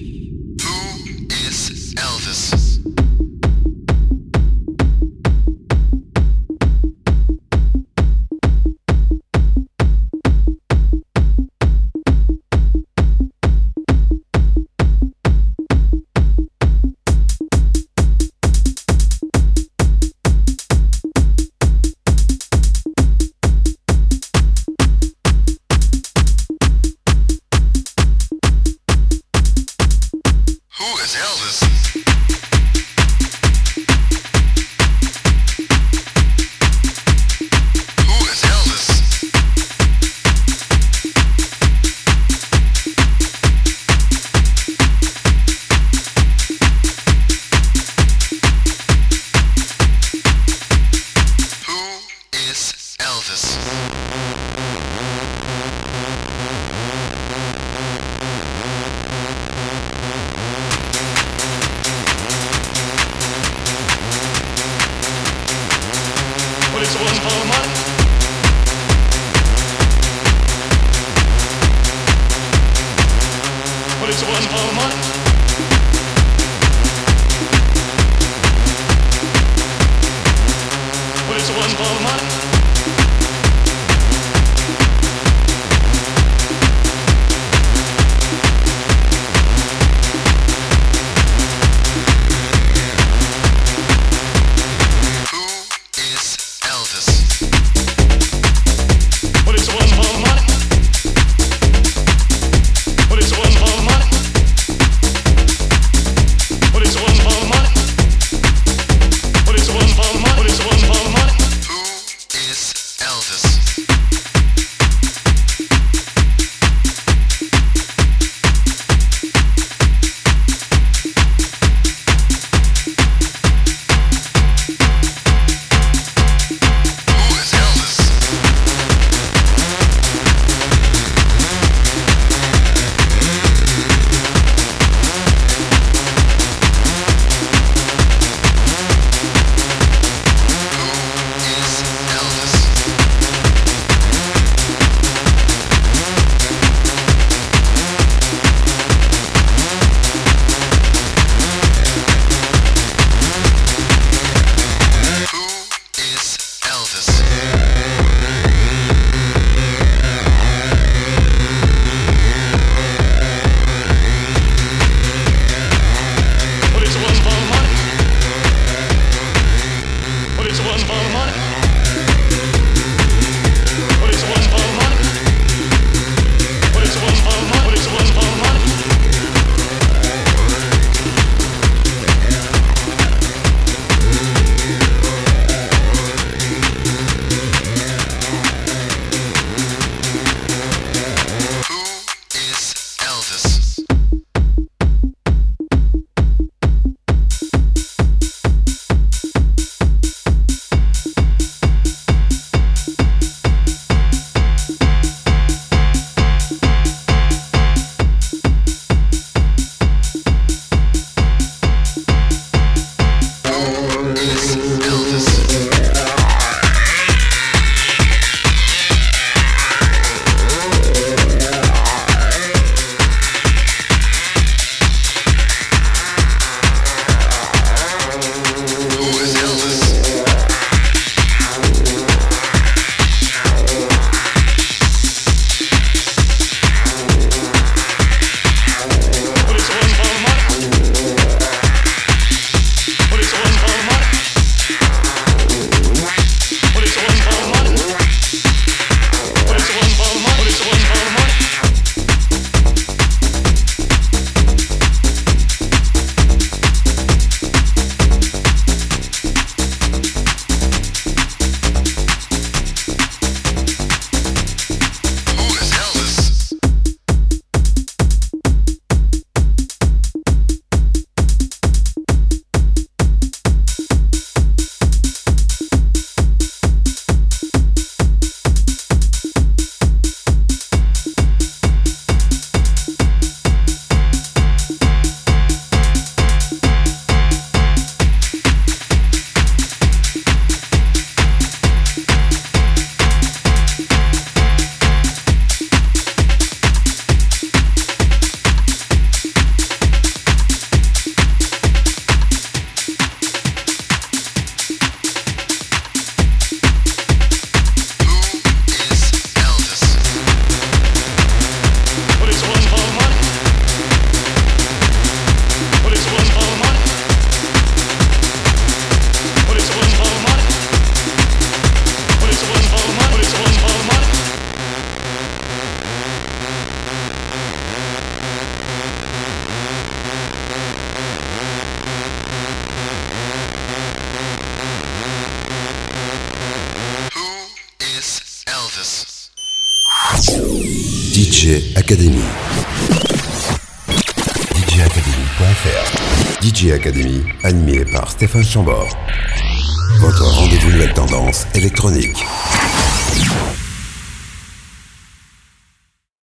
Stéphane Chambord.